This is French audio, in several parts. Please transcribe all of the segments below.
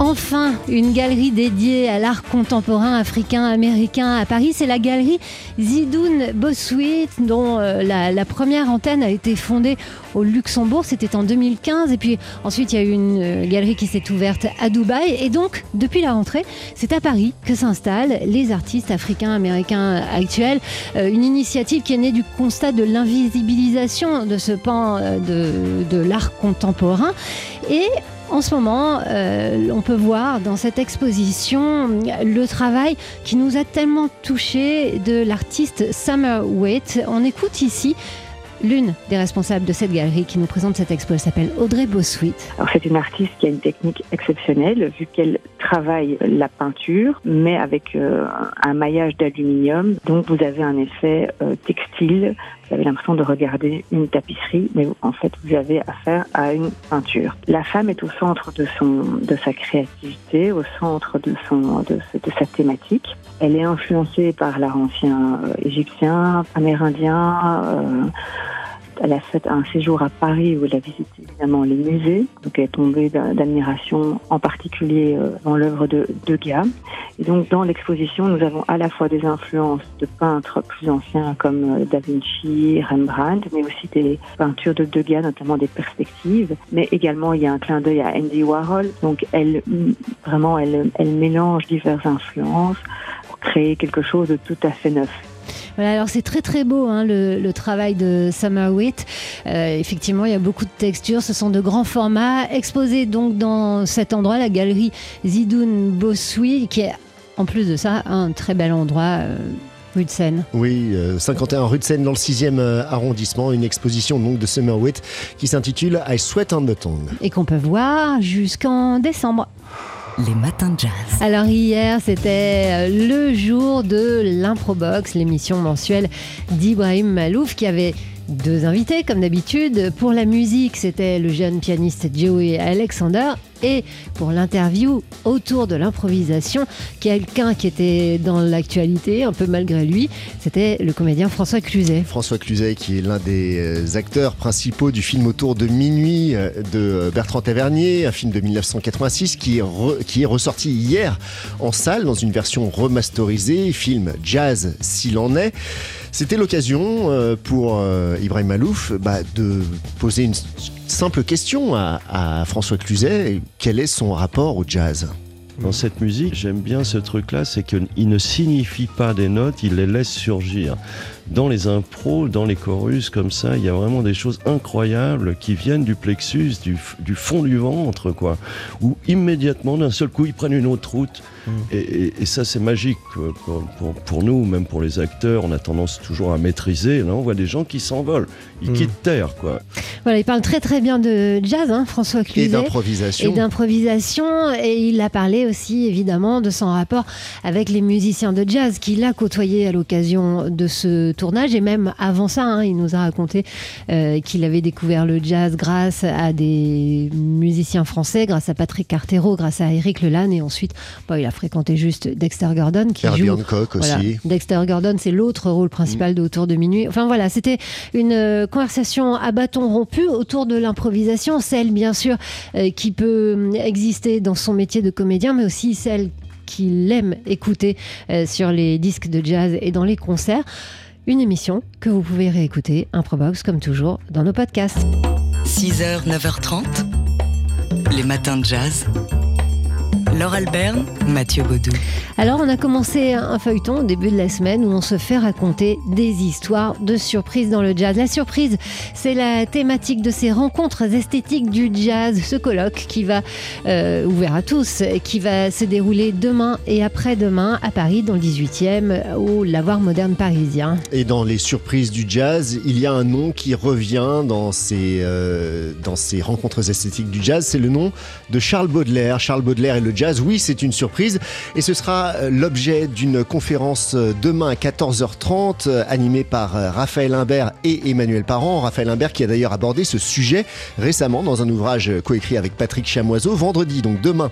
Enfin, une galerie dédiée à l'art contemporain africain-américain à Paris. C'est la galerie Zidoun Bossuit, dont euh, la, première antenne a été fondée au Luxembourg. C'était en 2015. Et puis ensuite, il y a eu une euh, galerie qui s'est ouverte à Dubaï. Et donc, depuis la rentrée, c'est à Paris que s'installent les artistes africains-américains actuels. Euh, une initiative qui est née du constat de l'invisibilisation de ce pan de, de l'art contemporain. Et en ce moment, euh, on peut voir dans cette exposition le travail qui nous a tellement touché de l'artiste Summer Waite. On écoute ici l'une des responsables de cette galerie qui nous présente cette expo. Elle s'appelle Audrey Bossuit. Alors c'est une artiste qui a une technique exceptionnelle vu qu'elle travaille la peinture mais avec euh, un maillage d'aluminium. Donc vous avez un effet euh, textile. Vous avez l'impression de regarder une tapisserie mais en fait vous avez affaire à une peinture. La femme est au centre de son de sa créativité, au centre de son de, de sa thématique. Elle est influencée par l'art ancien euh, égyptien, amérindien. Euh, elle a fait un séjour à Paris où elle a visité évidemment les musées. Donc elle est tombée d'admiration en particulier euh, dans l'œuvre de Degas. Et donc dans l'exposition, nous avons à la fois des influences de peintres plus anciens comme euh, Da Vinci, Rembrandt, mais aussi des peintures de Degas, notamment des perspectives. Mais également il y a un clin d'œil à Andy Warhol. Donc elle vraiment elle, elle mélange diverses influences pour créer quelque chose de tout à fait neuf. Voilà, alors c'est très très beau hein, le, le, travail de Summer Wheat. Euh, effectivement, il y a beaucoup de textures, ce sont de grands formats exposés donc dans cet endroit, la galerie Zidoun Bossoui, qui est en plus de ça un très bel endroit. Euh, Rue de Seine. Oui, euh, 51 rue de Seine dans le 6e euh, arrondissement, une exposition donc de Summer Wheat qui s'intitule I Sweat on the Tongue. Et qu'on peut voir jusqu'en décembre. Les matins de jazz. Alors hier, c'était le jour de l'Improbox, l'émission mensuelle d'Ibrahim Malouf qui avait deux invités comme d'habitude. Pour la musique, c'était le jeune pianiste Joey Alexander et pour l'interview autour de l'improvisation, quelqu'un qui était dans l'actualité, un peu malgré lui, c'était le comédien François Cluzet. François Cluzet, qui est l'un des acteurs principaux du film Autour de minuit de Bertrand Tavernier, un film de 1986 qui est, qui est ressorti hier en salle dans une version remasterisée, film jazz s'il en est. C'était l'occasion euh, pour euh, Ibrahim Malouf bah, de poser une simple question à, à François Cluzet. Quel est son rapport au jazz? Dans cette musique, j'aime bien ce truc-là, c'est qu'il ne signifie pas des notes, il les laisse surgir. Dans les impros, dans les chorus, comme ça, il y a vraiment des choses incroyables qui viennent du plexus, du, du fond du ventre, quoi. Où immédiatement, d'un seul coup, ils prennent une autre route. Mmh. Et, et, et, ça, c'est magique pour, pour, pour, nous, même pour les acteurs. On a tendance toujours à maîtriser. Là, on voit des gens qui s'envolent, ils mmh. quittent terre, quoi. Voilà, il parle très très bien de jazz, hein, François Cluzet. Et d'improvisation. Et d'improvisation. Et il a parlé aussi, évidemment, de son rapport avec les musiciens de jazz qu'il a côtoyé à l'occasion de ce tournage. Et même avant ça, hein, il nous a raconté euh, qu'il avait découvert le jazz grâce à des musiciens français, grâce à Patrick Cartero, grâce à Eric Lelanne. Et ensuite, il a fréquenté juste Dexter Gordon. Qui Herbie joue, Hancock aussi. Dexter Gordon, c'est l'autre rôle principal de Autour de minuit. Enfin voilà, c'était une euh, conversation à bâton rompu autour de l'improvisation, celle bien sûr euh, qui peut exister dans son métier de comédien, mais aussi celle qu'il aime écouter euh, sur les disques de jazz et dans les concerts. Une émission que vous pouvez réécouter, Improbox, comme toujours, dans nos podcasts. 6h, 9h30, les matins de jazz. Laure Alberne, Mathieu Baudou. Alors, on a commencé un feuilleton au début de la semaine où on se fait raconter des histoires de surprises dans le jazz. La surprise, c'est la thématique de ces rencontres esthétiques du jazz, ce colloque qui va, euh, ouvert à tous, qui va se dérouler demain et après-demain à Paris, dans le 18e, au Lavoir moderne parisien. Et dans les surprises du jazz, il y a un nom qui revient dans ces, euh, dans ces rencontres esthétiques du jazz, c'est le nom de Charles Baudelaire. Charles Baudelaire est le jazz. Oui, c'est une surprise et ce sera euh, l'objet d'une conférence euh, demain à 14h30 animée par Raphaël Imbert et Emmanuel Parent. Raphaël Imbert qui a d'ailleurs abordé ce sujet récemment dans un ouvrage coécrit avec Patrick Chamoiseau vendredi, donc demain.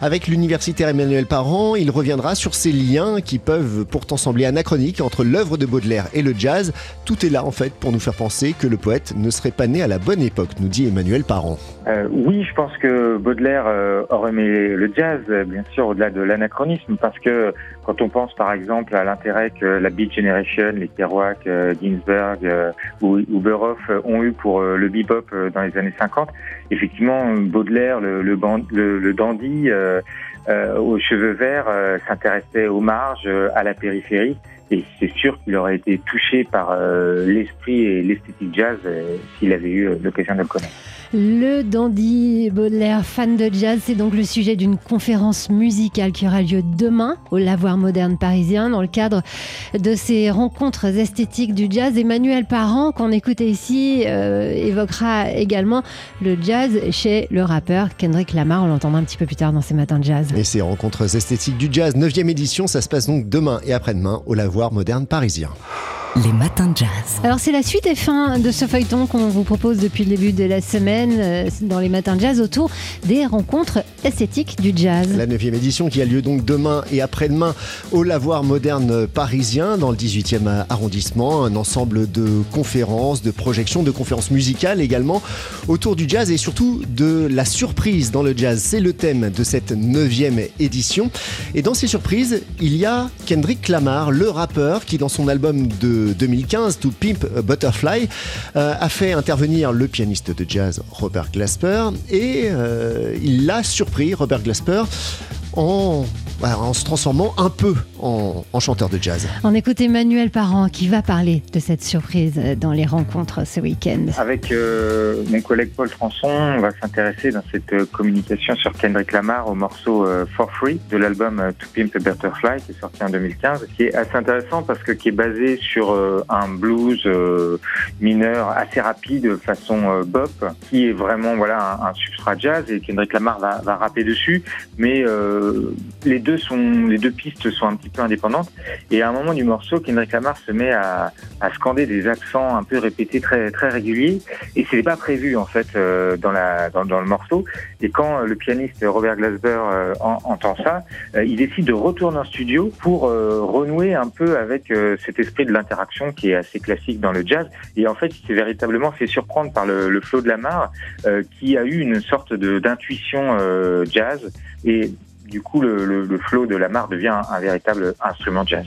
Avec l'universitaire Emmanuel Parent, il reviendra sur ces liens qui peuvent pourtant sembler anachroniques entre l'œuvre de Baudelaire et le jazz. Tout est là en fait pour nous faire penser que le poète ne serait pas né à la bonne époque, nous dit Emmanuel Parent. Euh, oui, je pense que Baudelaire euh, aurait aimé le jazz, bien sûr, au-delà de l'anachronisme, parce que quand on pense par exemple à l'intérêt que la Beat Generation, les Kerouac, euh, Ginsberg euh, ou, ou ont eu pour le bebop dans les années 50, effectivement, Baudelaire, le dandy aux cheveux verts, s'intéressait aux marges, à la périphérie. Et c'est sûr qu'il aurait été touché par l'esprit et l'esthétique jazz s'il avait eu l'occasion de le connaître. Le dandy Baudelaire, fan de jazz, c'est donc le sujet d'une conférence musicale qui aura lieu demain au Lavoir Moderne Parisien dans le cadre de ces rencontres esthétiques du jazz. Emmanuel Parent, qu'on écoutait ici, euh, évoquera également le jazz chez le rappeur Kendrick Lamar. On l'entendra un petit peu plus tard dans ces matins de jazz. Et ces rencontres esthétiques du jazz, 9e édition, ça se passe donc demain et après-demain au Lavoir Moderne Parisien. Les matins de jazz. Alors c'est la suite et fin de ce feuilleton qu'on vous propose depuis le début de la semaine euh, dans les matins de jazz autour des rencontres esthétiques du jazz. La 9 édition qui a lieu donc demain et après-demain au Lavoir moderne parisien dans le 18e arrondissement. Un ensemble de conférences, de projections, de conférences musicales également autour du jazz et surtout de la surprise dans le jazz. C'est le thème de cette 9e édition. Et dans ces surprises, il y a Kendrick Lamar, le rappeur qui dans son album de 2015, To Pimp Butterfly, euh, a fait intervenir le pianiste de jazz Robert Glasper et euh, il l'a surpris, Robert Glasper, en en se transformant un peu en, chanteur de jazz. On écoute Emmanuel Parent qui va parler de cette surprise dans les rencontres ce week-end. Avec euh, mon collègue Paul Françon, on va s'intéresser dans cette euh, communication sur Kendrick Lamar au morceau euh, For Free de l'album To Pimp a Butterfly qui est sorti en 2015, qui est assez intéressant parce que qui est basé sur un blues mineur assez rapide façon bop, qui est vraiment voilà un, substrat jazz et Kendrick Lamar va, va rapper dessus, mais les deux sont, les deux pistes sont un petit peu indépendantes. Et à un moment du morceau, Kendrick Lamar se met à, à scander des accents un peu répétés très très réguliers. Et ce n'est pas prévu en fait euh, dans le morceau. Et quand le pianiste Robert Glasper euh, entend ça, euh, il décide de retourner en studio pour renouer un peu avec cet esprit de l'interaction qui est assez classique dans le jazz. Et en fait, il s'est véritablement fait surprendre par le, le flow de Lamar, qui a eu une sorte d'intuition jazz. Et du coup, le, le, le flow de devient un véritable instrument jazz.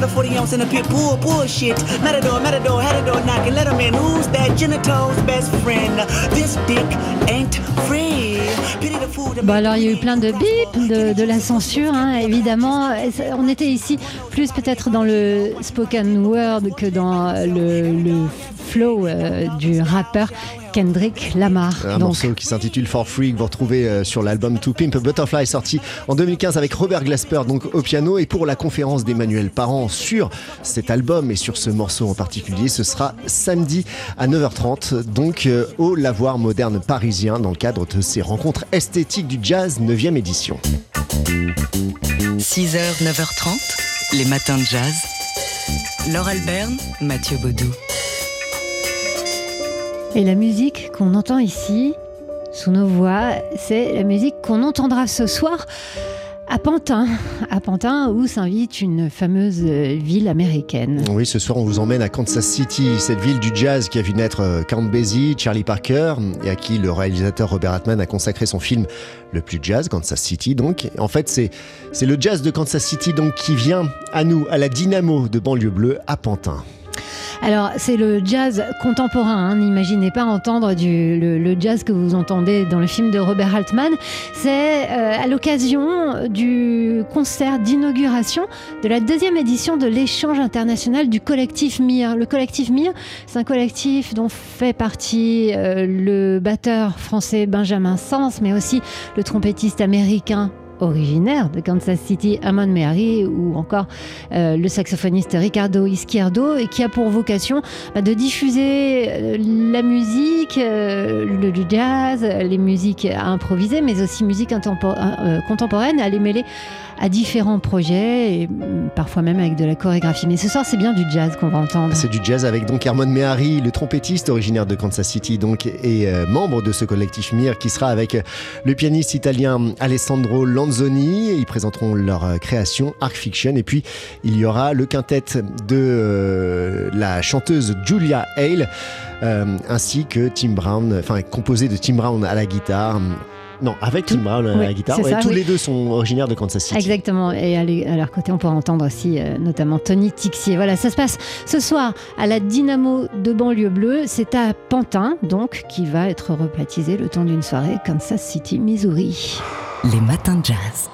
not a 40 ounce and a pit bull bullshit. Matador, matador, had a door knocking, let him in. Who's that genitals best friend? This dick ain't free. Bon alors il y a eu plein de bip, de, de la censure hein, évidemment. On était ici plus peut-être dans le spoken word que dans le, le flow euh, du rappeur Kendrick Lamar. Un morceau qui s'intitule For Free que vous retrouvez euh, sur l'album To Pimp Butterfly sorti en 2015 avec Robert Glasper donc au piano et pour la conférence d'Emmanuel Parent sur cet album et sur ce morceau en particulier ce sera samedi à 9h30 donc euh, au Lavoir Moderne Parisien dans le cadre de ces rencontres esthétiques du jazz 9e édition. 6h 9h30 les matins de jazz. Laure Alberne, Mathieu Baudou. Et la musique qu'on entend ici, sous nos voix, c'est la musique qu'on entendra ce soir à Pantin, à Pantin où s'invite une fameuse ville américaine. Oui, ce soir on vous emmène à Kansas City, cette ville du jazz qui a vu naître euh, Count Basie, Charlie Parker et à qui le réalisateur Robert Altman a consacré son film le plus jazz, Kansas City donc. En fait, c'est c'est le jazz de Kansas City donc qui vient à nous, à la Dynamo de banlieue bleue à Pantin. Alors, c'est le jazz contemporain. hein. N'imaginez pas entendre le jazz que vous entendez dans le film de Robert Altman. C'est euh, à l'occasion du concert d'inauguration de la deuxième édition de l'échange international du collectif MIR. Le collectif MIR, c'est un collectif dont fait partie euh, le batteur français Benjamin Sens, mais aussi le trompettiste américain originaire de Kansas City, Amon Mehari, ou encore euh, le saxophoniste Ricardo Izquierdo, et qui a pour vocation bah, de diffuser euh, la musique, euh, le, jazz, les musiques à improviser, mais aussi musique euh, contemporaine, à les mêler à différents projets, et parfois même avec de la chorégraphie. Mais ce soir, c'est bien du jazz qu'on va entendre. C'est du jazz avec donc Hermon Mehari, le trompettiste originaire de Kansas City donc et euh, membre de ce collectif MIR qui sera avec euh, le pianiste italien Alessandro Lanzoni. Ils présenteront leur euh, création Arc Fiction et puis il y aura le quintet de la chanteuse Julia Hale ainsi que Tim Brown, enfin composé de Tim Brown à la guitare. Non, avec Tim Brown à la Oui, guitare. c'est Ouais, ça, tous oui. les deux sont originaires de Kansas City. Exactement. Et à leur côté, on pourra entendre aussi euh, notamment Tony Tixier. Voilà, ça se passe ce soir à la Dynamo de banlieue bleue. C'est à Pantin, donc, qui va être rebaptisé le temps d'une soirée Kansas City, Missouri. Les matins de jazz.